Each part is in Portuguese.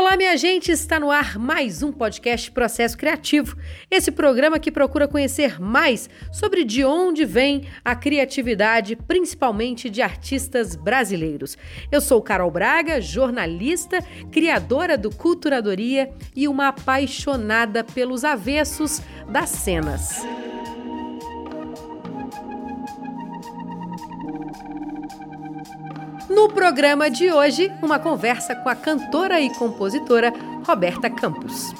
Olá, minha gente, está no ar mais um podcast Processo Criativo. Esse programa que procura conhecer mais sobre de onde vem a criatividade, principalmente de artistas brasileiros. Eu sou Carol Braga, jornalista, criadora do Culturadoria e uma apaixonada pelos avessos das cenas. No programa de hoje, uma conversa com a cantora e compositora Roberta Campos.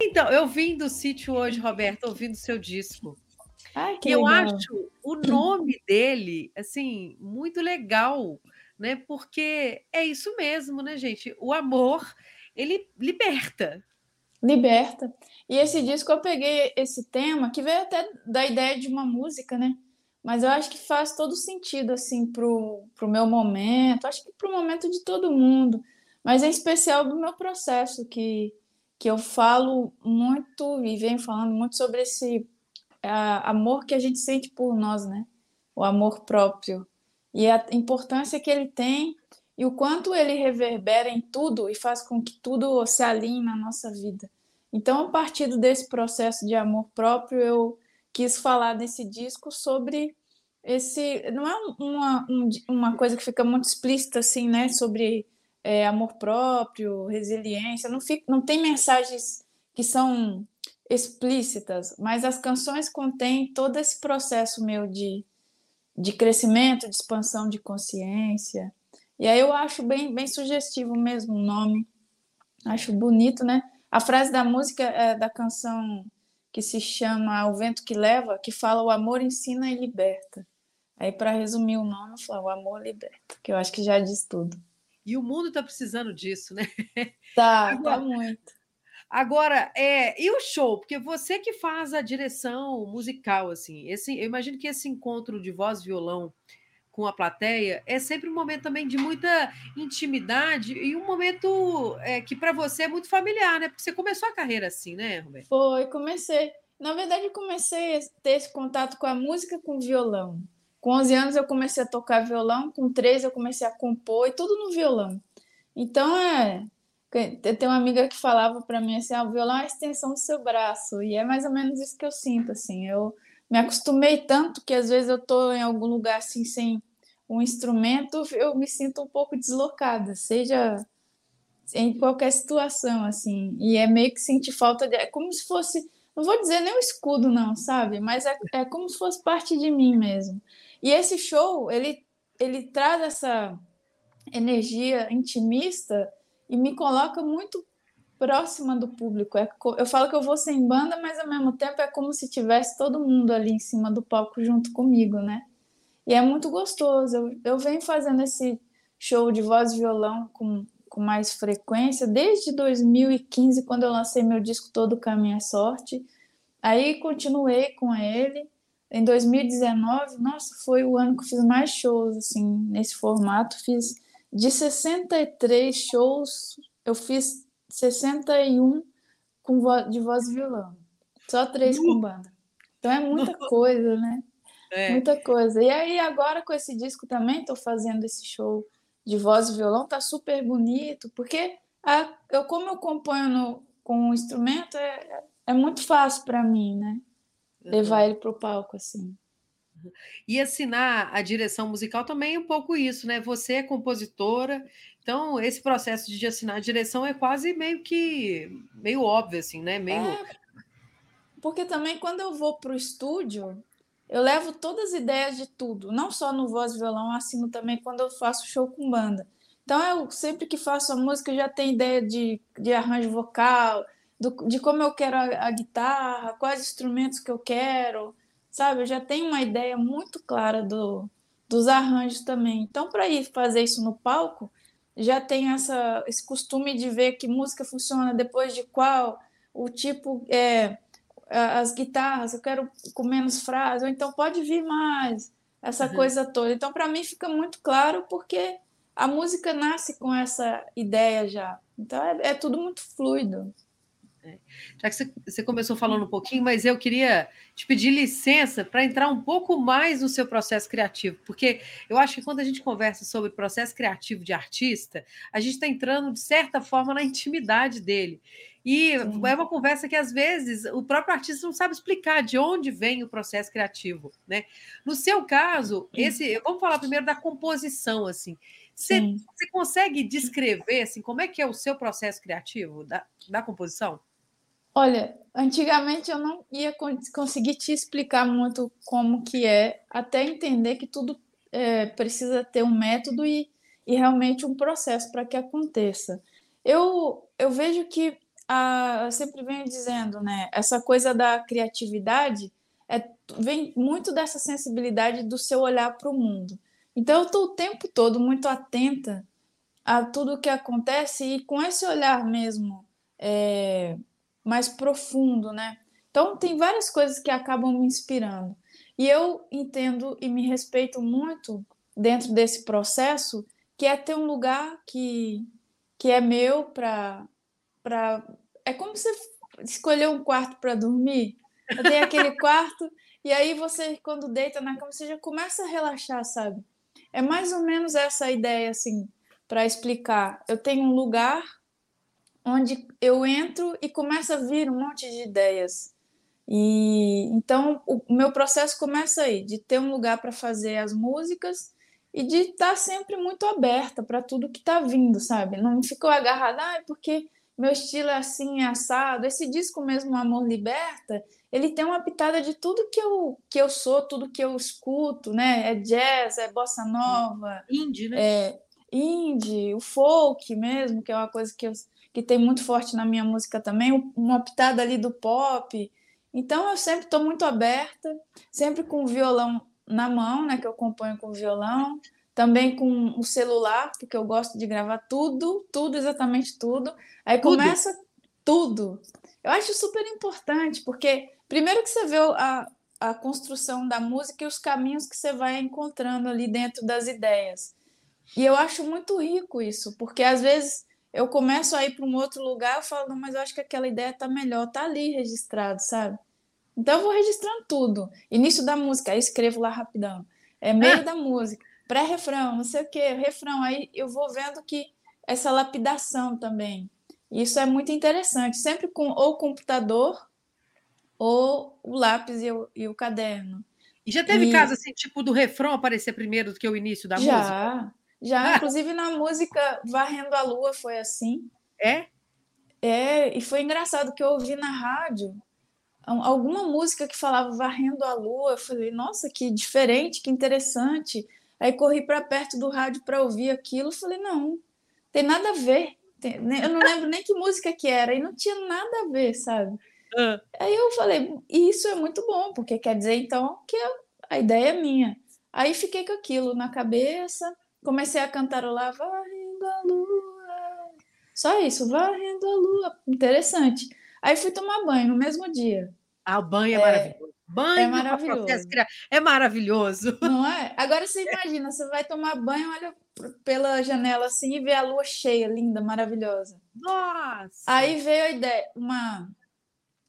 Então, eu vim do sítio hoje, Roberta, ouvindo seu disco. Ai, e eu acho o nome dele, assim, muito legal, né? Porque é isso mesmo, né, gente? O amor, ele liberta. Liberta. E esse disco eu peguei esse tema, que veio até da ideia de uma música, né? Mas eu acho que faz todo sentido, assim, pro, pro meu momento, acho que pro momento de todo mundo, mas em especial do meu processo, que, que eu falo muito e venho falando muito sobre esse amor que a gente sente por nós, né? O amor próprio. E a importância que ele tem e o quanto ele reverbera em tudo e faz com que tudo se alinhe na nossa vida. Então, a partir desse processo de amor próprio, eu quis falar nesse disco sobre esse. Não é uma, uma coisa que fica muito explícita, assim, né? Sobre é, amor próprio, resiliência. Não, fica, não tem mensagens que são explícitas, mas as canções contêm todo esse processo meu de, de crescimento, de expansão de consciência. E aí eu acho bem, bem sugestivo mesmo o nome. Acho bonito, né? A frase da música é da canção que se chama O Vento que Leva, que fala o amor ensina e liberta. Aí, para resumir o nome, fala o amor liberta, que eu acho que já diz tudo. E o mundo está precisando disso, né? Tá, Agora, tá muito. Agora, é, e o show? Porque você que faz a direção musical, assim, esse, eu imagino que esse encontro de voz e violão com a plateia, é sempre um momento também de muita intimidade e um momento é, que para você é muito familiar, né? Porque você começou a carreira assim, né, Roberto? Foi, comecei. Na verdade, comecei a ter esse contato com a música com violão. Com 11 anos eu comecei a tocar violão, com 13 eu comecei a compor e tudo no violão. Então é. Tem uma amiga que falava para mim assim: ah, o violão é a extensão do seu braço. E é mais ou menos isso que eu sinto, assim. Eu me acostumei tanto que às vezes eu estou em algum lugar assim sem um instrumento, eu me sinto um pouco deslocada, seja em qualquer situação assim. E é meio que sentir falta de, é como se fosse, não vou dizer nem um escudo não, sabe? Mas é, é como se fosse parte de mim mesmo. E esse show, ele ele traz essa energia intimista e me coloca muito próxima do público. É, eu falo que eu vou sem banda, mas ao mesmo tempo é como se tivesse todo mundo ali em cima do palco junto comigo, né? E é muito gostoso. Eu, eu venho fazendo esse show de voz e violão com, com mais frequência desde 2015, quando eu lancei meu disco Todo Caminho é Sorte. Aí continuei com ele. Em 2019, nossa, foi o ano que eu fiz mais shows assim nesse formato. Fiz de 63 shows, eu fiz 61 com vo de voz e violão. Só três com banda. Então é muita coisa, né? É. Muita coisa. E aí, agora com esse disco também, estou fazendo esse show de voz e violão, tá super bonito, porque a, eu, como eu componho no, com o instrumento, é, é, muito fácil para mim, né? Levar uhum. ele para o palco, assim. E assinar a direção musical também é um pouco isso, né? Você é compositora, então esse processo de assinar a direção é quase meio que meio óbvio, assim, né? Meio... É, porque também quando eu vou para o estúdio, eu levo todas as ideias de tudo, não só no voz e violão, assino também quando eu faço show com banda. Então eu sempre que faço a música já tenho ideia de, de arranjo vocal, do, de como eu quero a, a guitarra, quais instrumentos que eu quero sabe? Eu já tenho uma ideia muito clara do, dos arranjos também. Então, para ir fazer isso no palco, já tem essa, esse costume de ver que música funciona depois de qual, o tipo, é, as guitarras, eu quero com menos frases, ou então pode vir mais, essa uhum. coisa toda. Então, para mim, fica muito claro porque a música nasce com essa ideia já. Então, é, é tudo muito fluido. É. Já que você começou falando um pouquinho, mas eu queria te pedir licença para entrar um pouco mais no seu processo criativo, porque eu acho que quando a gente conversa sobre processo criativo de artista, a gente está entrando, de certa forma, na intimidade dele. E Sim. é uma conversa que, às vezes, o próprio artista não sabe explicar de onde vem o processo criativo. Né? No seu caso, esse, vamos falar primeiro da composição. assim. Você, você consegue descrever assim, como é que é o seu processo criativo da, da composição? Olha, antigamente eu não ia conseguir te explicar muito como que é, até entender que tudo é, precisa ter um método e, e realmente um processo para que aconteça. Eu, eu vejo que, a, sempre venho dizendo, né, essa coisa da criatividade é, vem muito dessa sensibilidade do seu olhar para o mundo. Então eu estou o tempo todo muito atenta a tudo o que acontece e com esse olhar mesmo. É, mais profundo, né? Então, tem várias coisas que acabam me inspirando. E eu entendo e me respeito muito dentro desse processo, que é ter um lugar que, que é meu para. Pra... É como você escolher um quarto para dormir. Eu tenho aquele quarto, e aí você, quando deita na cama, você já começa a relaxar, sabe? É mais ou menos essa ideia, assim, para explicar. Eu tenho um lugar onde eu entro e começa a vir um monte de ideias. E então o meu processo começa aí, de ter um lugar para fazer as músicas e de estar tá sempre muito aberta para tudo que está vindo, sabe? Não ficou agarrada, ah, porque meu estilo é assim, é assado. Esse disco mesmo, Amor Liberta, ele tem uma pitada de tudo que eu, que eu sou, tudo que eu escuto, né? É jazz, é bossa nova. Indie, né? É indie, o folk mesmo, que é uma coisa que eu que tem muito forte na minha música também, uma pitada ali do pop. Então eu sempre estou muito aberta, sempre com o violão na mão, né, que eu componho com o violão, também com o celular, porque eu gosto de gravar tudo, tudo, exatamente tudo. Aí tudo. começa tudo. Eu acho super importante, porque primeiro que você vê a, a construção da música e os caminhos que você vai encontrando ali dentro das ideias. E eu acho muito rico isso, porque às vezes eu começo a ir para um outro lugar, eu falo, não, mas eu acho que aquela ideia tá melhor, tá ali registrado, sabe? Então eu vou registrando tudo. Início da música, aí escrevo lá rapidão. É meio ah. da música, pré-refrão, não sei o quê, refrão. Aí eu vou vendo que essa lapidação também. Isso é muito interessante, sempre com ou computador ou o lápis e o, e o caderno. E já teve e... caso assim, tipo do refrão aparecer primeiro do que o início da já, música? Já, já, inclusive na música Varrendo a Lua foi assim. É? É, e foi engraçado que eu ouvi na rádio alguma música que falava Varrendo a Lua. Eu falei, nossa, que diferente, que interessante. Aí corri para perto do rádio para ouvir aquilo. Falei, não, tem nada a ver. Eu não lembro nem que música que era, e não tinha nada a ver, sabe? Aí eu falei, isso é muito bom, porque quer dizer então que a ideia é minha. Aí fiquei com aquilo na cabeça, comecei a cantarolar Varrendo a Lua. Só isso, Varrendo a Lua. Interessante. Aí fui tomar banho no mesmo dia. Ah, o banho é, é maravilhoso. Banho é maravilhoso. É maravilhoso. Não é? Agora você imagina, você vai tomar banho, olha pela janela assim e vê a lua cheia, linda, maravilhosa. Nossa! Aí veio a ideia, uma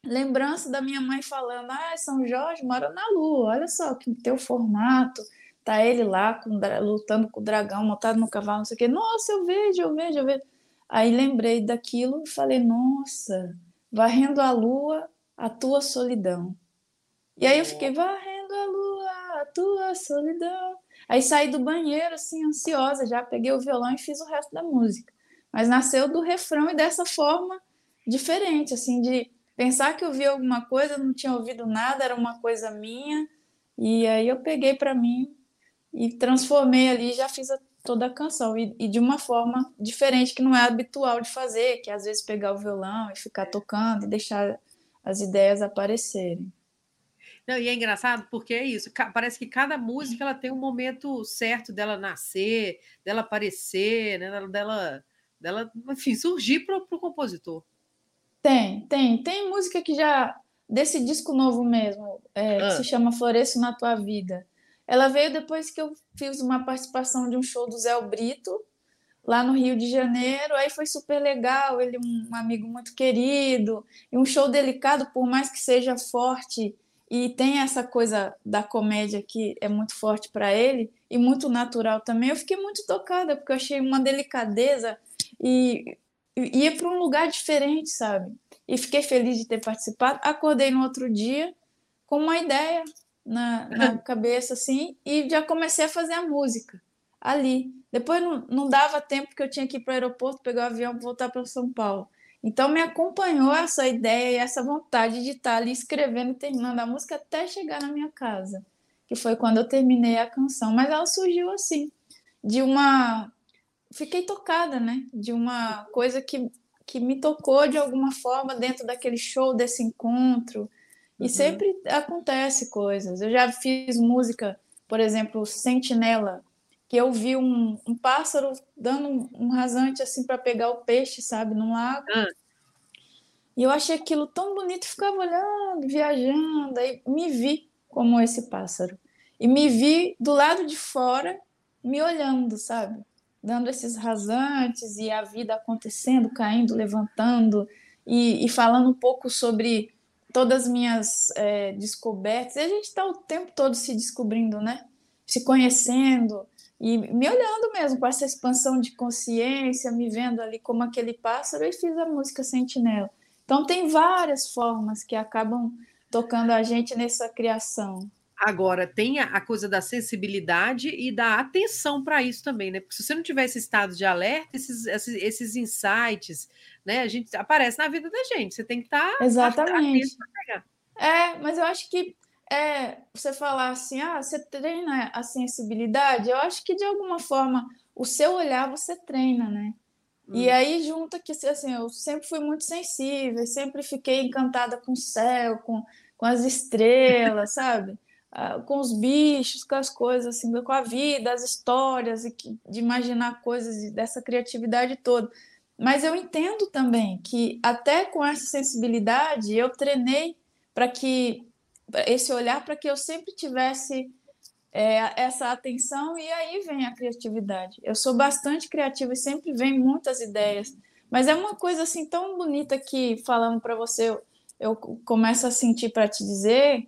lembrança da minha mãe falando: Ah, São Jorge mora na lua, olha só que teu formato Tá ele lá com, lutando com o dragão, montado no cavalo, não sei o quê. Nossa, eu vejo, eu vejo, eu vejo. Aí lembrei daquilo e falei, nossa, varrendo a lua, a tua solidão. E aí eu fiquei, varrendo a lua, a tua solidão. Aí saí do banheiro, assim, ansiosa, já peguei o violão e fiz o resto da música. Mas nasceu do refrão e dessa forma diferente, assim, de pensar que eu vi alguma coisa, não tinha ouvido nada, era uma coisa minha. E aí eu peguei para mim e transformei ali já fiz a, toda a canção e, e, de uma forma diferente que não é habitual de fazer, que é às vezes pegar o violão e ficar tocando e deixar as ideias aparecerem. Não, e é engraçado porque é isso, parece que cada música ela tem um momento certo dela nascer, dela aparecer, né, dela, dela, enfim, surgir para o compositor. Tem, tem. Tem música que já, desse disco novo mesmo, é, ah. que se chama Floresço na Tua Vida, ela veio depois que eu fiz uma participação de um show do Zé Brito, lá no Rio de Janeiro, aí foi super legal, ele um amigo muito querido, e um show delicado, por mais que seja forte e tem essa coisa da comédia que é muito forte para ele e muito natural também. Eu fiquei muito tocada porque eu achei uma delicadeza e ia para um lugar diferente, sabe? E fiquei feliz de ter participado. Acordei no outro dia com uma ideia na, na cabeça assim e já comecei a fazer a música ali. Depois não, não dava tempo que eu tinha que ir para o aeroporto, pegar o avião e voltar para São Paulo. Então me acompanhou essa ideia e essa vontade de estar ali escrevendo e terminando a música até chegar na minha casa, que foi quando eu terminei a canção. Mas ela surgiu assim, de uma. Fiquei tocada, né? De uma coisa que, que me tocou de alguma forma dentro daquele show, desse encontro. E uhum. sempre acontece coisas. Eu já fiz música, por exemplo, Sentinela, que eu vi um, um pássaro dando um, um rasante assim para pegar o peixe, sabe, num lago. Ah. E eu achei aquilo tão bonito, ficava olhando, viajando, aí me vi como esse pássaro. E me vi do lado de fora, me olhando, sabe? Dando esses rasantes e a vida acontecendo, caindo, levantando, e, e falando um pouco sobre todas as minhas é, descobertas. E a gente está o tempo todo se descobrindo, né? Se conhecendo, e me olhando mesmo com essa expansão de consciência, me vendo ali como aquele pássaro, e fiz a música Sentinela. Então, tem várias formas que acabam tocando a gente nessa criação. Agora, tem a, coisa da sensibilidade e da atenção para isso também, né? Porque se você não tiver esse estado de alerta, esses, esses, esses insights, né? A gente aparece na vida da gente. Você tem que estar tá Exatamente. É, mas eu acho que é você falar assim, ah, você treina a sensibilidade, eu acho que de alguma forma o seu olhar você treina, né? Hum. E aí junta que assim, eu sempre fui muito sensível, sempre fiquei encantada com o céu, com, com as estrelas, sabe? Ah, com os bichos, com as coisas assim, com a vida, as histórias e que, de imaginar coisas dessa criatividade toda. Mas eu entendo também que até com essa sensibilidade eu treinei para que esse olhar para que eu sempre tivesse é, essa atenção e aí vem a criatividade. Eu sou bastante criativa e sempre vem muitas ideias, mas é uma coisa assim tão bonita que falando para você eu, eu começo a sentir para te dizer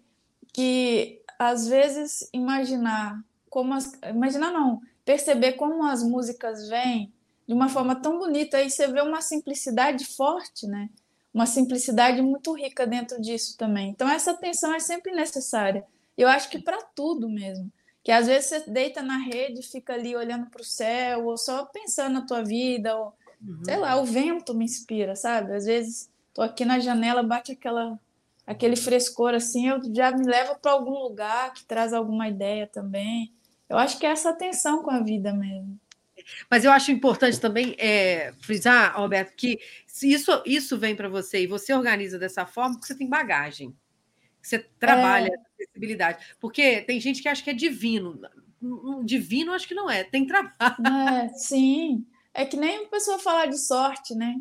que às vezes imaginar como as, imaginar não, perceber como as músicas vêm de uma forma tão bonita aí você vê uma simplicidade forte, né? uma simplicidade muito rica dentro disso também. Então, essa atenção é sempre necessária. Eu acho que para tudo mesmo. Que às vezes você deita na rede, fica ali olhando para o céu, ou só pensando na tua vida, ou uhum. sei lá, o vento me inspira, sabe? Às vezes tô aqui na janela, bate aquela aquele frescor assim, eu já me leva para algum lugar que traz alguma ideia também. Eu acho que é essa atenção com a vida mesmo. Mas eu acho importante também é, frisar, Roberto, que isso, isso vem para você e você organiza dessa forma porque você tem bagagem. Você trabalha é. acessibilidade. Porque tem gente que acha que é divino. Divino acho que não é, tem trabalho. É, sim. É que nem a pessoa falar de sorte, né?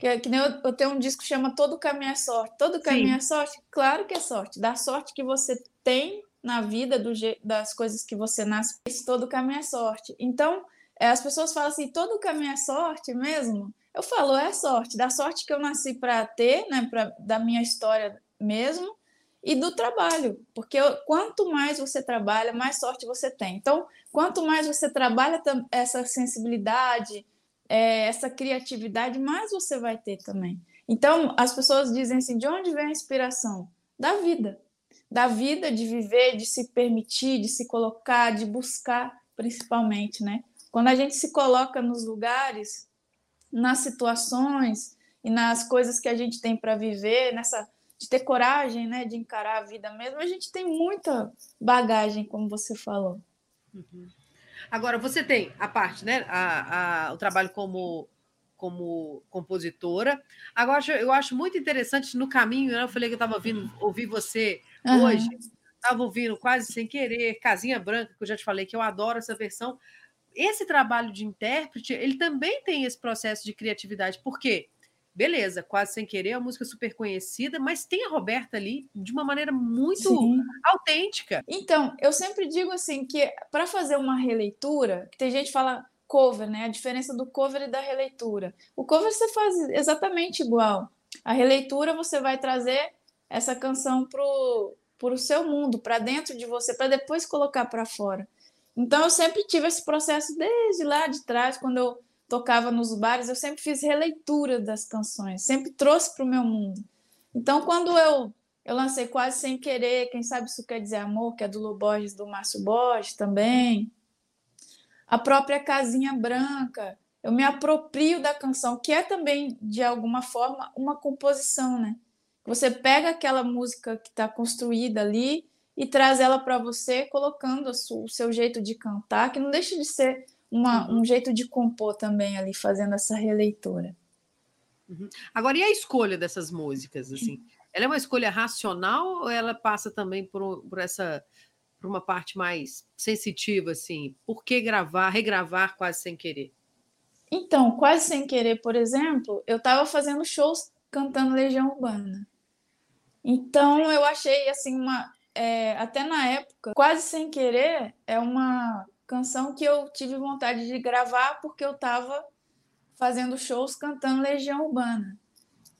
Que, é, que nem eu, eu, tenho um disco que chama Todo Caminho é Sorte. Todo caminho sim. é sorte? Claro que é sorte. Da sorte que você tem na vida, do, das coisas que você nasce, todo caminho é sorte. Então, é, as pessoas falam assim, todo caminho é sorte mesmo? Eu falo, é sorte, da sorte que eu nasci para ter, né, pra, da minha história mesmo, e do trabalho, porque eu, quanto mais você trabalha, mais sorte você tem. Então, quanto mais você trabalha essa sensibilidade, é, essa criatividade, mais você vai ter também. Então, as pessoas dizem assim: de onde vem a inspiração? Da vida. Da vida, de viver, de se permitir, de se colocar, de buscar, principalmente, né? Quando a gente se coloca nos lugares, nas situações e nas coisas que a gente tem para viver, nessa de ter coragem, né, de encarar a vida mesmo, a gente tem muita bagagem, como você falou. Uhum. Agora você tem a parte, né, a, a, o trabalho como como compositora. Agora eu acho muito interessante no caminho. Né, eu falei que eu estava ouvindo ouvir você uhum. hoje. Estava ouvindo quase sem querer Casinha Branca, que eu já te falei que eu adoro essa versão esse trabalho de intérprete, ele também tem esse processo de criatividade, porque beleza, quase sem querer, a música super conhecida, mas tem a Roberta ali de uma maneira muito Sim. autêntica. Então, eu sempre digo assim que para fazer uma releitura, que tem gente que fala cover, né? A diferença do cover e da releitura. O cover você faz exatamente igual. A releitura você vai trazer essa canção pro para o seu mundo, para dentro de você, para depois colocar para fora. Então eu sempre tive esse processo desde lá de trás, quando eu tocava nos bares, eu sempre fiz releitura das canções, sempre trouxe para o meu mundo. Então quando eu eu lancei quase sem querer, quem sabe isso quer dizer amor, que é do Lu Borges, do Márcio Borges também. A própria Casinha Branca, eu me aproprio da canção, que é também de alguma forma uma composição, né? Você pega aquela música que está construída ali e traz ela para você, colocando o seu jeito de cantar, que não deixa de ser uma, uhum. um jeito de compor também ali, fazendo essa releitura. Uhum. Agora, e a escolha dessas músicas? Assim, ela é uma escolha racional ou ela passa também por, por essa por uma parte mais sensitiva, assim? Por que gravar, regravar quase sem querer? Então, quase sem querer, por exemplo, eu estava fazendo shows cantando Legião Urbana. Então eu achei assim uma é, até na época, quase sem querer, é uma canção que eu tive vontade de gravar porque eu estava fazendo shows cantando Legião Urbana.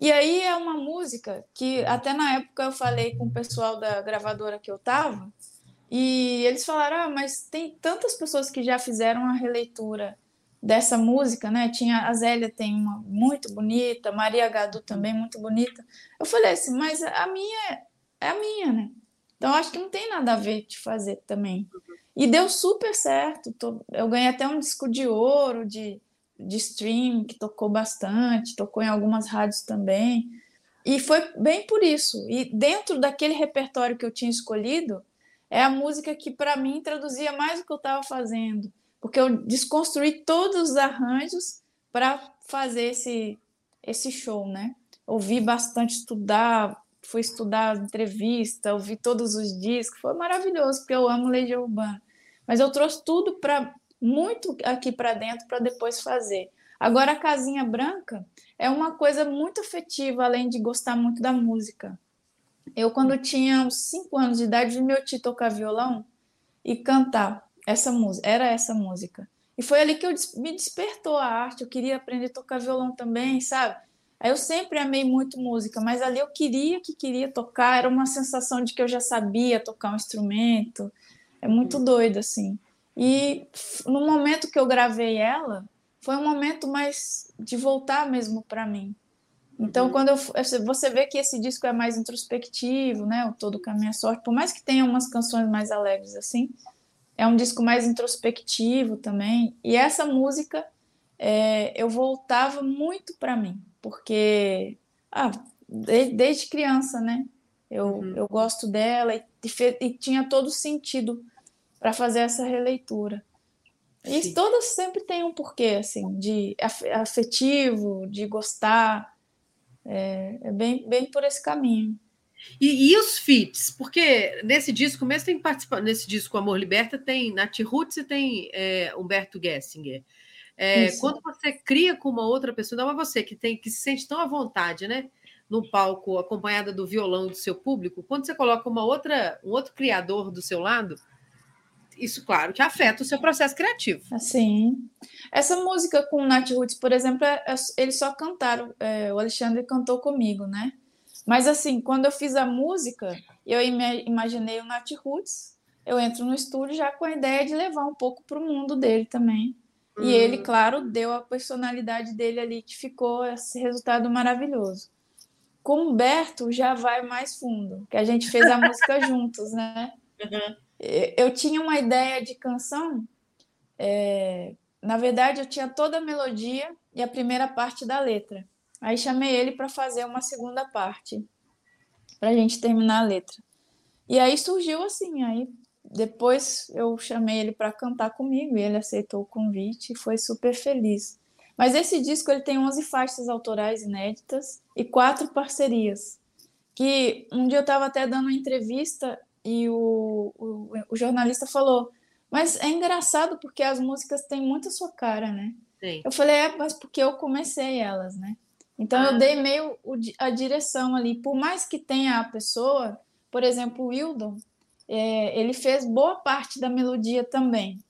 E aí é uma música que até na época eu falei com o pessoal da gravadora que eu estava e eles falaram: ah, mas tem tantas pessoas que já fizeram a releitura dessa música, né? Tinha a Zélia tem uma muito bonita, Maria Gadu também muito bonita. Eu falei assim, mas a minha é a minha, né? Então acho que não tem nada a ver de fazer também. E deu super certo. Eu ganhei até um disco de ouro de, de stream que tocou bastante, tocou em algumas rádios também. E foi bem por isso. E dentro daquele repertório que eu tinha escolhido, é a música que para mim traduzia mais o que eu estava fazendo porque eu desconstruí todos os arranjos para fazer esse, esse show, né? Ouvi bastante, estudar, fui estudar entrevista, ouvi todos os discos, foi maravilhoso, porque eu amo Legião Urbana. Mas eu trouxe tudo para muito aqui para dentro para depois fazer. Agora a Casinha Branca é uma coisa muito afetiva, além de gostar muito da música. Eu, quando tinha uns 5 anos de idade, meu tio tocar violão e cantar essa música, era essa música. E foi ali que eu me despertou a arte, eu queria aprender a tocar violão também, sabe? Aí eu sempre amei muito música, mas ali eu queria que queria tocar, era uma sensação de que eu já sabia tocar um instrumento. É muito doido assim. E no momento que eu gravei ela, foi um momento mais de voltar mesmo para mim. Então, uhum. quando eu, você vê que esse disco é mais introspectivo, né? O Todo Caminho é Sorte, por mais que tenha umas canções mais alegres assim, é um disco mais introspectivo também. E essa música é, eu voltava muito para mim, porque ah, de, desde criança, né? Eu, uhum. eu gosto dela e, e tinha todo sentido para fazer essa releitura. E Sim. todas sempre têm um porquê, assim, de afetivo, de gostar. É, é bem, bem por esse caminho. E, e, os feats? Porque nesse disco mesmo tem participado, nesse disco Amor Liberta tem Nath Roots e tem é, Humberto Gessinger. É, quando você cria com uma outra pessoa, não é você que tem que se sente tão à vontade, né? No palco, acompanhada do violão do seu público, quando você coloca uma outra, um outro criador do seu lado, isso, claro, que afeta o seu processo criativo. Assim. Essa música com Nath Roots, por exemplo, é, é, eles só cantaram, é, o Alexandre cantou comigo, né? Mas assim, quando eu fiz a música, eu imaginei o Nat Roots. Eu entro no estúdio já com a ideia de levar um pouco para o mundo dele também. E ele, claro, deu a personalidade dele ali, que ficou esse resultado maravilhoso. Com o Humberto já vai mais fundo, que a gente fez a música juntos, né? Uhum. Eu tinha uma ideia de canção. É... Na verdade, eu tinha toda a melodia e a primeira parte da letra. Aí chamei ele para fazer uma segunda parte, para a gente terminar a letra. E aí surgiu assim, aí depois eu chamei ele para cantar comigo e ele aceitou o convite e foi super feliz. Mas esse disco ele tem 11 faixas autorais inéditas e quatro parcerias. Que um dia eu estava até dando uma entrevista e o, o, o, jornalista falou: Mas é engraçado porque as músicas têm muito a sua cara, né? Sim. Eu falei: É, mas porque eu comecei elas, né? Então eu dei meio a direção ali, por mais que tenha a pessoa, por exemplo, o Wildon, é, ele fez boa parte da melodia também.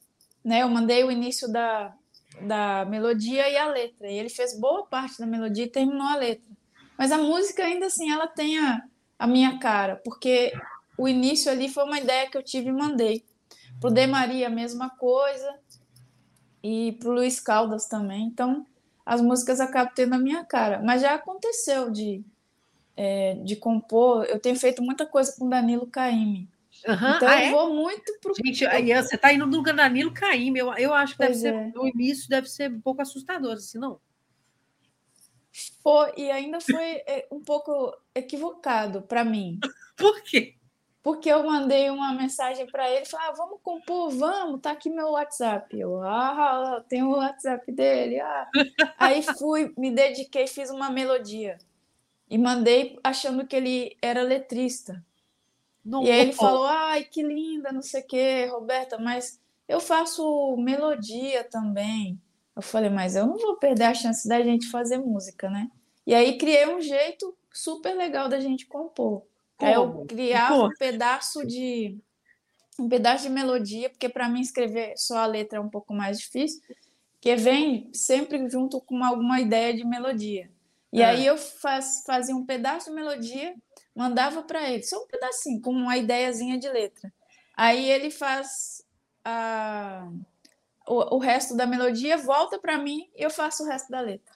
Né? Eu mandei o início da, da melodia e a letra. E ele fez boa parte da melodia e terminou a letra. Mas a música, ainda assim, ela tem a, a minha cara, porque o início ali foi uma ideia que eu tive e mandei. Pro De Maria, a mesma coisa. E pro Luiz Caldas também. Então, as músicas acabam tendo a minha cara. Mas já aconteceu de, é, de compor. Eu tenho feito muita coisa com Danilo Caime. Uhum. Então Ah, eu é? vou muito pro. Gente, aí você está indo no Danilo Caíme. Eu, eu acho que deve Pois ser, é. no início deve ser um pouco assustador, assim, não? Foi, e ainda foi é, um pouco equivocado para mim. Por quê? Porque eu mandei uma mensagem para ele, falei, ah, vamos compor, vamos, tá aqui meu WhatsApp. Eu, ah, tem o WhatsApp dele. Ah. Aí fui, me dediquei, fiz uma melodia. E mandei achando que ele era letrista. Não, E aí ele falou, ai, que linda, não sei o quê, Roberta, mas eu faço melodia também. Eu falei, mas eu não vou perder a chance da gente fazer música, né? E aí criei um jeito super legal da gente compor. Aí eu Como? criava Como? um pedaço de um pedaço de melodia, porque para mim escrever só a letra é um pouco mais difícil, que vem sempre junto com alguma ideia de melodia. E Ah. aí eu faz, fazia um pedaço de melodia, mandava para ele, só um pedacinho, com uma ideiazinha de letra. Aí ele faz a, o, o resto da melodia, volta para mim e eu faço o resto da letra.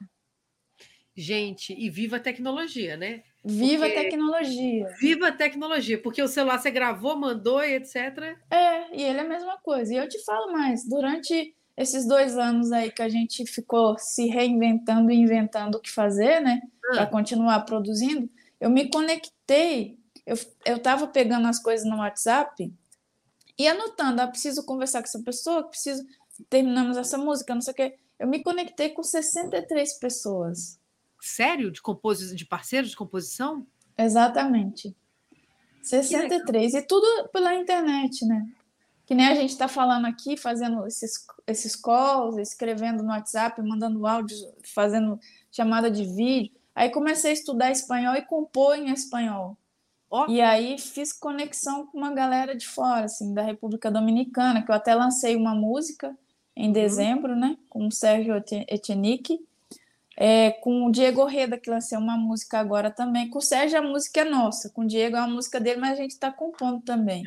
Gente, e viva a tecnologia, né? Viva Porque- a tecnologia! Viva a tecnologia, porque o celular você gravou, mandou e etc. É, e ele é a mesma coisa. E eu te falo mais, durante esses dois anos aí que a gente ficou se reinventando e inventando o que fazer, né, para Ah, continuar produzindo, eu me conectei. Eu, eu tava pegando as coisas no WhatsApp e anotando, ah, preciso conversar com essa pessoa, preciso, terminamos essa música, não sei o quê. Eu me conectei com 63 pessoas. sério? De, compos... de parceiros de composição? Exatamente. 63. E tudo pela internet, né? Que nem a gente está falando aqui, fazendo esses, esses calls, escrevendo no WhatsApp, mandando áudios, fazendo chamada de vídeo. Aí comecei a estudar espanhol e compor em espanhol. Ó. E aí fiz conexão com uma galera de fora, assim, da República Dominicana, que eu até lancei uma música em dezembro, né? Com o Sérgio Etienique. É, com o Diego Reda, que lancei uma música agora também. Com o Sérgio, a música é nossa. Com o Diego é uma música dele, mas a gente está compondo também.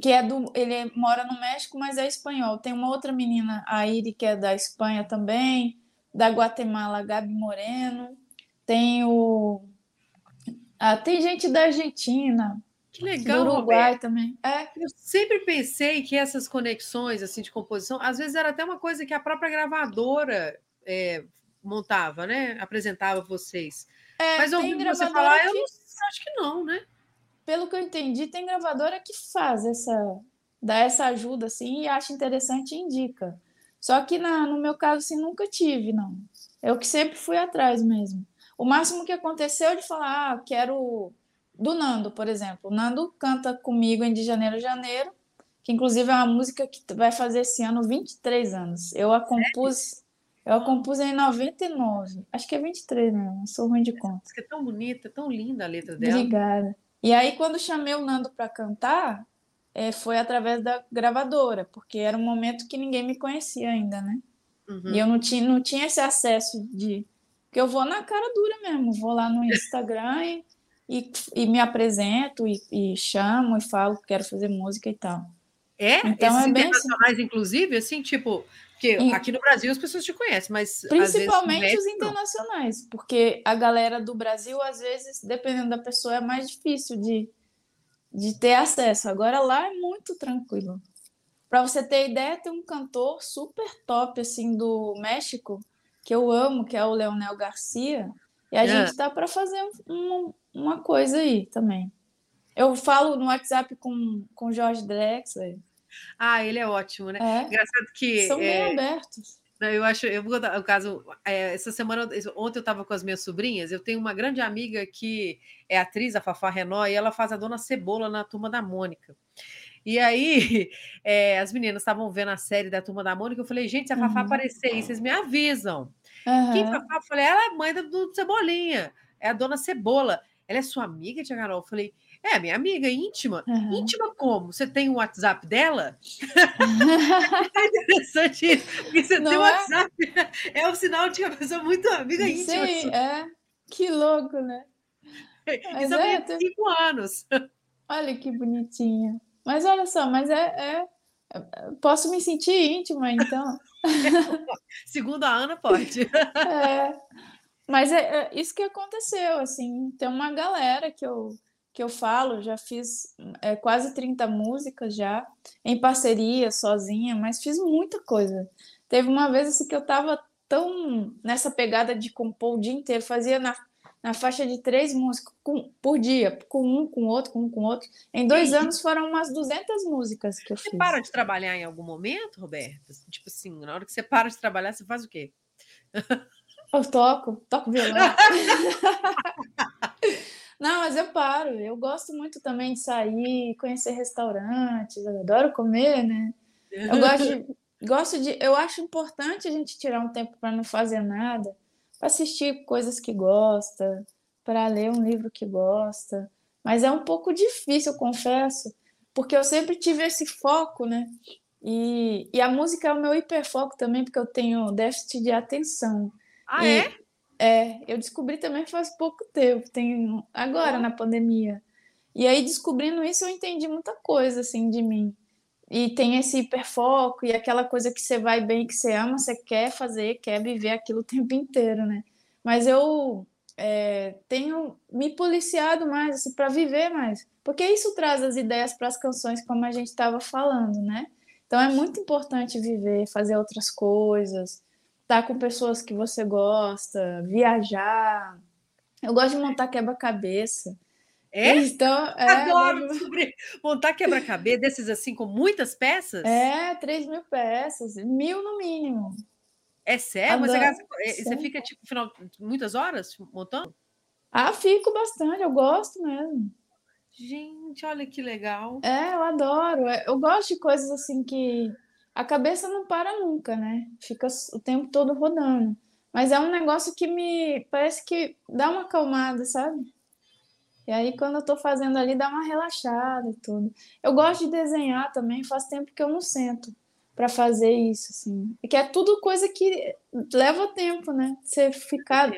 Que é do. Ele mora no México, mas é espanhol. Tem uma outra menina, a Iri, que é da Espanha também. Da Guatemala, Gabi Moreno. Tem o. Ah, tem gente da Argentina, Que do legal, Uruguai Roberto. também. É, Eu sempre pensei que essas conexões assim de composição, às vezes era até uma coisa que a própria gravadora é, montava, né? Apresentava vocês. é, Mas ouvindo você falar, que eu não, acho que não, né? pelo que eu entendi, tem gravadora que faz essa, dá essa ajuda assim e acha interessante e indica. Só que na, no meu caso, assim, nunca tive, não. Eu que sempre fui atrás mesmo. O máximo que aconteceu é de falar, ah, quero do Nando, por exemplo. O Nando canta comigo em De Janeiro a Janeiro, que inclusive é uma música que vai fazer esse ano 23 anos. Eu a compus, eu a compus em 99. Acho que é 23, né? Eu sou ruim de conta. Que é tão bonita, tão linda a letra dela. Obrigada. E aí, quando chamei o Nando para cantar, eh, foi através da gravadora, porque era um momento que ninguém me conhecia ainda, né? Uhum. E eu não tinha, não tinha esse acesso de. Porque eu vou na cara dura mesmo, vou lá no Instagram e, e, e me apresento e, e chamo e falo que quero fazer música e tal. É? Então Esses é bem assim. internacionais, inclusive, assim, tipo, porque aqui no Brasil as pessoas te conhecem, mas às vezes Principalmente os não. internacionais, porque a galera do Brasil, às vezes, dependendo da pessoa, é mais difícil de, de ter acesso. Agora lá é muito tranquilo. Para você ter ideia, tem um cantor super top assim do México, que eu amo, que é o Leonel Garcia, e a Ah. gente tá para fazer um- um- uma coisa aí também. Eu falo no WhatsApp com com o Jorge Drexler. Ah, ele é ótimo, né? É, Engraçado que são bem é, abertos. Não, Eu acho, eu vou contar o caso. é, essa semana, ontem eu estava com as minhas sobrinhas. Eu tenho uma grande amiga que é atriz, a Fafá Renó, e ela faz a Dona Cebola na Turma da Mônica. E aí, é, as meninas estavam vendo a série da Turma da Mônica. Eu falei, gente, se a Fafá Uhum. aparecer aí, vocês me avisam. Quem Aham. Fafá? Eu falei, ela é a mãe do, do Cebolinha, é a Dona Cebola. Ela é sua amiga, tia Carol? Eu falei, É, minha amiga íntima. Uhum. Íntima como? Você tem o WhatsApp dela? é interessante isso, porque você Não tem o é? WhatsApp. É um sinal de uma pessoa muito amiga íntima. Sim, é. Que louco, né? Mas isso é, tem cinco anos. Olha que bonitinha. Mas olha só, mas é, é... Posso me sentir íntima, então. Segundo a Ana, pode. É. Mas é, é, isso que aconteceu, assim. Tem uma galera que eu, que eu falo, já fiz é, quase 30 músicas já, em parceria, sozinha, mas fiz muita coisa. Teve uma vez assim, que eu tava tão nessa pegada de compor o dia inteiro, fazia na, na faixa de três músicas com, por dia, com um, com outro, com um, com outro. Em dois anos foram umas 200 músicas que eu você fiz. Você para de trabalhar em algum momento, Roberta? Tipo assim, na hora que você para de trabalhar, você faz o quê? Eu toco, toco violão. Não, mas eu paro. Eu gosto muito também de sair, conhecer restaurantes. Eu adoro comer, né? Eu gosto de, gosto de. Eu acho importante a gente tirar um tempo para não fazer nada, assistir coisas que gosta, para ler um livro que gosta. Mas é um pouco difícil, eu confesso, porque eu sempre tive esse foco, né? E, e a música é o meu hiperfoco também, porque eu tenho déficit de atenção. Ah, e, é? É, eu descobri também faz pouco tempo, tem agora na pandemia. E aí, descobrindo isso, eu entendi muita coisa, assim, de mim. E tem esse hiperfoco e aquela coisa que você vai bem, que você ama, você quer fazer, quer viver aquilo o tempo inteiro, né? Mas eu é, tenho me policiado mais, assim, para viver mais. Porque isso traz as ideias para as canções, como a gente estava falando, né? Então é muito importante viver, fazer outras coisas, estar tá com pessoas que você gosta, viajar. Eu gosto de montar quebra-cabeça. É? Então, é, Adoro descobrir. Montar quebra-cabeça desses assim com muitas peças? É, 3 mil peças, mil no mínimo. É sério? Mas você, você fica tipo final, muitas horas montando? Ah, fico bastante, eu gosto mesmo. Gente, olha que legal. É, eu adoro. É, eu gosto de coisas assim que a cabeça não para nunca, né? Fica o tempo todo rodando. Mas é um negócio que me parece que dá uma acalmada, sabe? E aí, quando eu tô fazendo ali, dá uma relaxada e tudo. Eu gosto de desenhar também, faz tempo que eu não sento para fazer isso, assim. E que é tudo coisa que leva tempo, né? Você ficar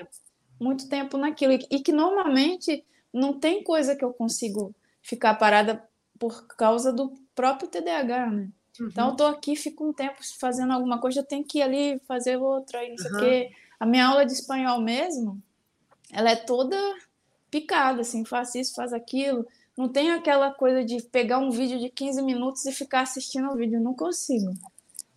muito tempo naquilo. E que normalmente não tem coisa que eu consigo ficar parada por causa do próprio TDAH, né? Uhum. Então, eu tô aqui, fico um tempo fazendo alguma coisa, eu tenho que ir ali fazer outra, e não sei o quê. A minha aula de espanhol mesmo, ela é toda picada, assim, faz isso, faz aquilo. Não tem aquela coisa de pegar um vídeo de 15 minutos e ficar assistindo o vídeo, não consigo.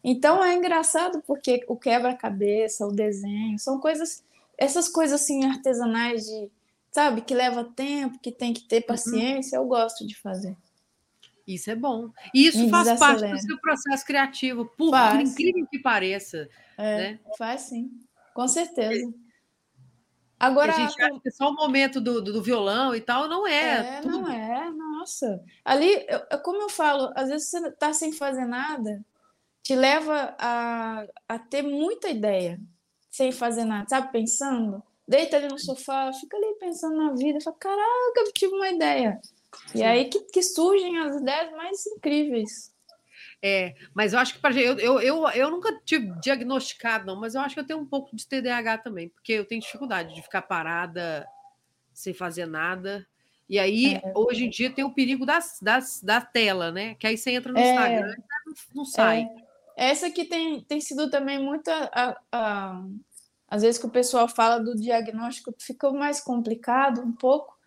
Então é engraçado porque o quebra-cabeça, o desenho, são coisas, essas coisas assim artesanais de, sabe, que leva tempo, que tem que ter uhum. paciência, uhum. eu gosto de fazer. Isso é bom. E isso Me faz parte do seu processo criativo, por, incrível que pareça. É, né? Faz sim, com certeza. Agora, a gente acha que só o momento do, do, do, violão e tal, não é. É, tudo. não é, nossa. Ali, eu, como eu falo, às vezes você tá sem fazer nada, te leva a, a ter muita ideia, sem fazer nada, sabe? Pensando. Deita ali no sofá, fica ali pensando na vida, fala, caraca, eu tive uma ideia. E aí que, que surgem as ideias mais incríveis. É, mas eu acho que para eu, eu, eu, eu nunca tive diagnosticado, não, mas eu acho que eu tenho um pouco de TDAH também, porque eu tenho dificuldade de ficar parada sem fazer nada. E aí, é. hoje em dia, tem o perigo das, das, da tela, né? Que aí você entra no é. Instagram e não, não sai. É. Essa que tem, tem sido também muito. A, a, às vezes que o pessoal fala do diagnóstico, fica mais complicado um pouco,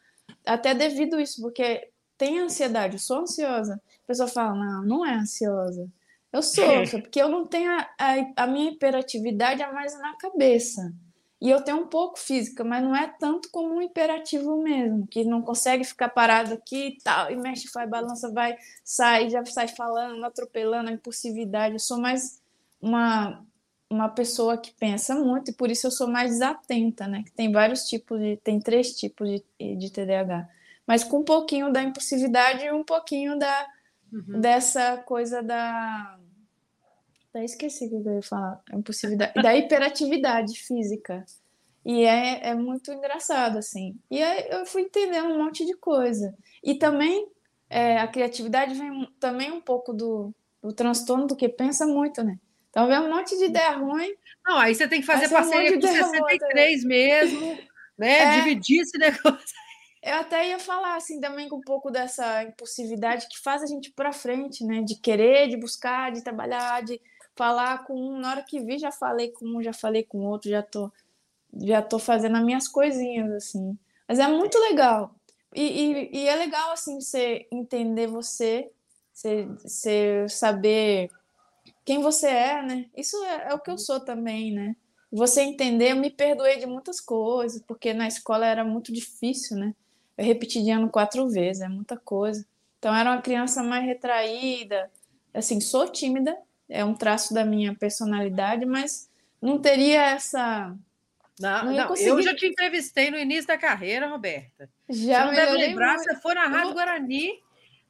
até devido a isso, porque tem ansiedade, eu sou ansiosa. A pessoa fala, não, não é ansiosa. Eu sou, porque eu não tenho a, a, a, minha hiperatividade é mais na cabeça. E eu tenho um pouco física, mas não é tanto como um hiperativo mesmo, que não consegue ficar parado aqui e tal, e mexe, faz balança, vai, sai, já sai falando, atropelando a impulsividade. Eu sou mais uma, uma pessoa que pensa muito, e por isso eu sou mais desatenta, né? Que tem vários tipos de. tem três tipos de, de TDAH mas com um pouquinho da impulsividade e um pouquinho da, uhum. dessa coisa da. Até esqueci o que eu ia falar. Impulsividade, da hiperatividade física. E é, é muito engraçado, assim. E aí eu fui entendendo um monte de coisa. E também é, a criatividade vem também um pouco do, do transtorno do que pensa muito, né? Então vem um monte de ideia ruim. Não, aí você tem que fazer parceria um com 63 mesmo, né? É, Dividir esse negócio. Eu até ia falar assim também com um pouco dessa impulsividade que faz a gente ir para frente, né? De querer, de buscar, de trabalhar, de falar com um. Na hora que vi, já falei com um, já falei com outro, já tô, já tô fazendo as minhas coisinhas, assim. Mas é muito legal. E, e, e é legal, assim, você entender você, você, você saber quem você é, né? Isso é, é o que eu sou também, né? Você entender, eu me perdoei de muitas coisas, porque na escola era muito difícil, né? Eu repeti de ano quatro vezes, é muita coisa. Então, era uma criança mais retraída. Assim, sou tímida, é um traço da minha personalidade, mas não teria essa. Não, não, não conseguir... eu já te entrevistei no início da carreira, Roberta. Já você não deve lembrar, muito. você foi na Rádio Guarani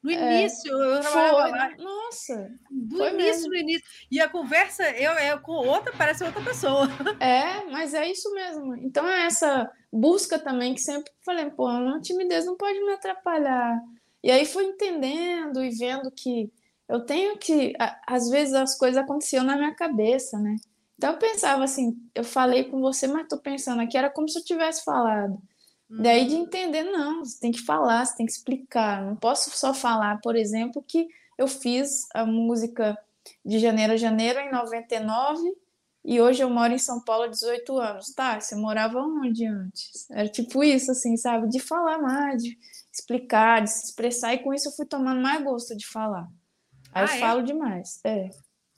no é, início, é, eu trabalhava lá. Nossa. Do foi início, no início. E a conversa eu, eu com outra, parece outra pessoa. É, mas é isso mesmo. Então é essa busca também que sempre falei, pô, a timidez não pode me atrapalhar. E aí fui entendendo e vendo que eu tenho que. Às vezes as coisas aconteciam na minha cabeça, né? Então eu pensava assim, eu falei com você, mas tô pensando aqui, era como se eu tivesse falado. Daí de uhum. entender, não, você tem que falar, você tem que explicar. Não posso só falar, por exemplo, que eu fiz a música de janeiro a janeiro em 99 e hoje eu moro em São Paulo há 18 anos. Tá, você morava onde antes? Era tipo isso, assim, sabe? De falar mais, de explicar, de se expressar, e com isso eu fui tomando mais gosto de falar. Aí ah, eu é? falo demais. É.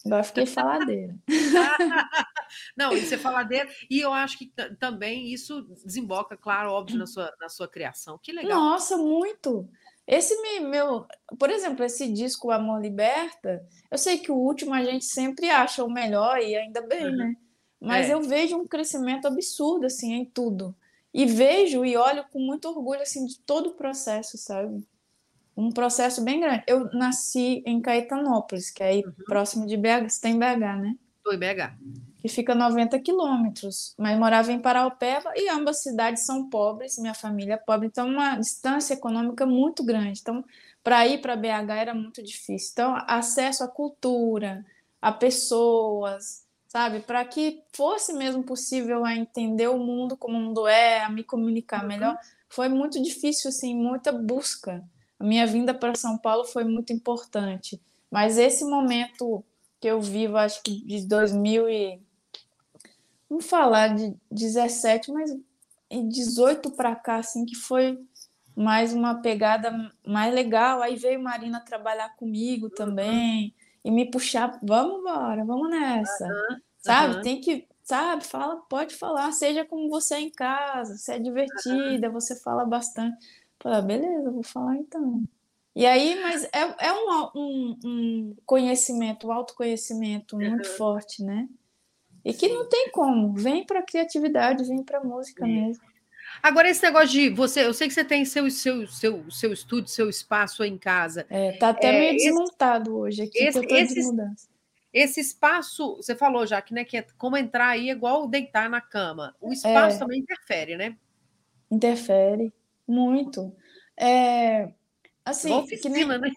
Agora fiquei faladeira. Não, isso é faladeira. E eu acho que também isso desemboca, claro, óbvio, na sua, na sua criação. Que legal. Nossa, muito. Esse meu, por exemplo, esse disco Amor Liberta, eu sei que o último a gente sempre acha o melhor e ainda bem, uhum. né? Mas é. eu vejo um crescimento absurdo assim em tudo. E vejo e olho com muito orgulho assim de todo o processo, sabe? Um processo bem grande. Eu nasci em Caetanópolis, que é aí uhum. próximo de BH. Você tem BH, né? Estou em BH. Que fica 90 quilômetros. Mas morava em Paraupeba e ambas cidades são pobres, minha família é pobre. Então, uma distância econômica muito grande. Então, para ir para BH era muito difícil. Então, acesso à cultura, a pessoas, sabe? Para que fosse mesmo possível a entender o mundo como o mundo é, a me comunicar uhum. melhor, foi muito difícil, assim, muita busca a minha vinda para São Paulo foi muito importante, mas esse momento que eu vivo, acho que de 2000 e vamos falar de 17, mas em 18 para cá assim que foi mais uma pegada mais legal. Aí veio Marina trabalhar comigo também e me puxar, vamos embora, vamos nessa. Uhum, sabe? Uhum. Tem que, sabe? Fala, pode falar, seja como você é em casa, você é divertida, uhum. você fala bastante. Falei, ah, beleza, vou falar então. E aí, mas é, é um, um, um conhecimento, um autoconhecimento muito uhum. forte, né? E que não tem como. Vem para a criatividade, vem para a música mesmo. Agora, esse negócio de você, eu sei que você tem seu, seu, seu, seu estúdio, seu espaço aí em casa. É, tá até é, meio desmontado hoje aqui, esse, que esse, mudança. Esse espaço, você falou já que, né, que é como entrar aí é igual deitar na cama. O espaço é, também interfere, né? Interfere. Muito. É, assim, oficina, nem, né?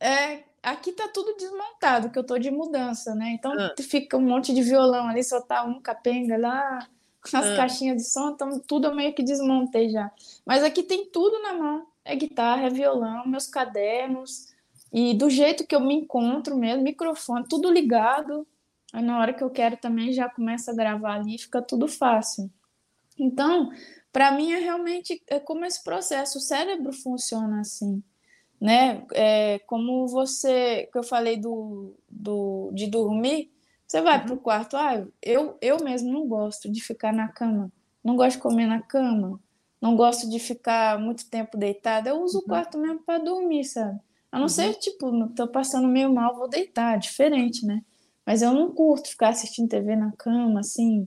É, aqui tá tudo desmontado, que eu tô de mudança, né? Então ah. fica um monte de violão ali, só tá um capenga lá, as ah. caixinhas de som, então tudo eu meio que desmontei já. Mas aqui tem tudo na mão. É guitarra, é violão, meus cadernos. E do jeito que eu me encontro mesmo, microfone, tudo ligado. Aí na hora que eu quero também já começa a gravar ali, fica tudo fácil. Então, para mim é realmente é como esse processo, o cérebro funciona assim, né? É, como você, que eu falei do, do de dormir, você vai uhum. para o quarto, ah, eu, eu mesmo não gosto de ficar na cama, não gosto de comer na cama, não gosto de ficar muito tempo deitada, eu uso uhum. o quarto mesmo para dormir, sabe? A não uhum. ser, tipo, tô passando meio mal, vou deitar, diferente, né? Mas eu não curto ficar assistindo TV na cama, assim,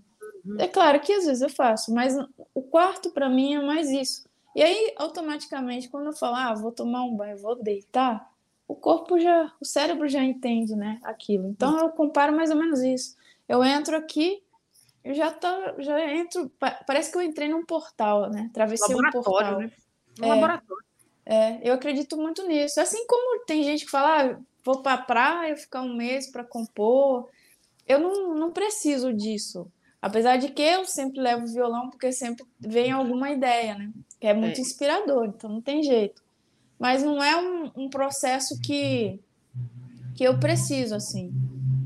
é claro que às vezes eu faço, mas o quarto para mim é mais isso. E aí, automaticamente, quando eu falo, ah, vou tomar um banho, vou deitar, o corpo já, o cérebro já entende, né, aquilo. Então eu comparo mais ou menos isso. Eu entro aqui, eu já tô, já entro, parece que eu entrei num portal, né? Travessei um portal. Né? Um é, laboratório. É, eu acredito muito nisso. Assim como tem gente que fala, ah, vou para a praia ficar um mês para compor. Eu não, não preciso disso. Apesar de que eu sempre levo violão, porque sempre vem alguma ideia, né? Que é muito é. inspirador, então não tem jeito. Mas não é um, um processo que, que eu preciso, assim,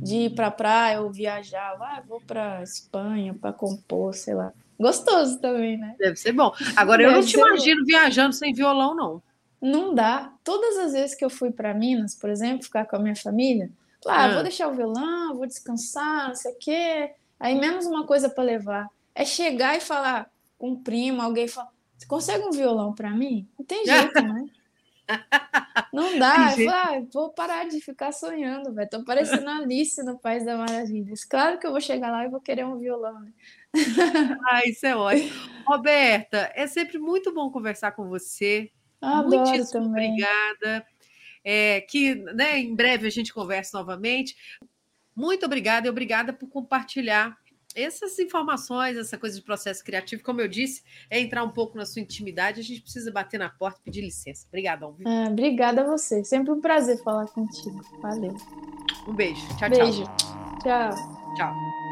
de ir para a praia ou viajar. Ah, vou para Espanha para compor, sei lá. Gostoso também, né? Deve ser bom. Agora, Deve eu não te imagino bom. viajando sem violão, não. Não dá. Todas as vezes que eu fui para Minas, por exemplo, ficar com a minha família, ah, ah. vou deixar o violão, vou descansar, não sei o quê. Aí menos uma coisa para levar. É chegar e falar com um primo, alguém fala, você consegue um violão para mim? Não tem jeito, né? Não dá. Falo, ah, vou parar de ficar sonhando, velho. Tô parecendo Alice no País da Maravilha. Claro que eu vou chegar lá e vou querer um violão. Né? ah, isso é ótimo. Roberta, é sempre muito bom conversar com você. Adoro Muitíssimo também. obrigada. É, que né, em breve a gente converse novamente. Muito obrigada e obrigada por compartilhar essas informações, essa coisa de processo criativo. Como eu disse, é entrar um pouco na sua intimidade. A gente precisa bater na porta e pedir licença. Obrigadão. Ah, obrigada a você. Sempre um prazer falar contigo. Valeu. Um beijo. Tchau, beijo. tchau. Tchau. Tchau.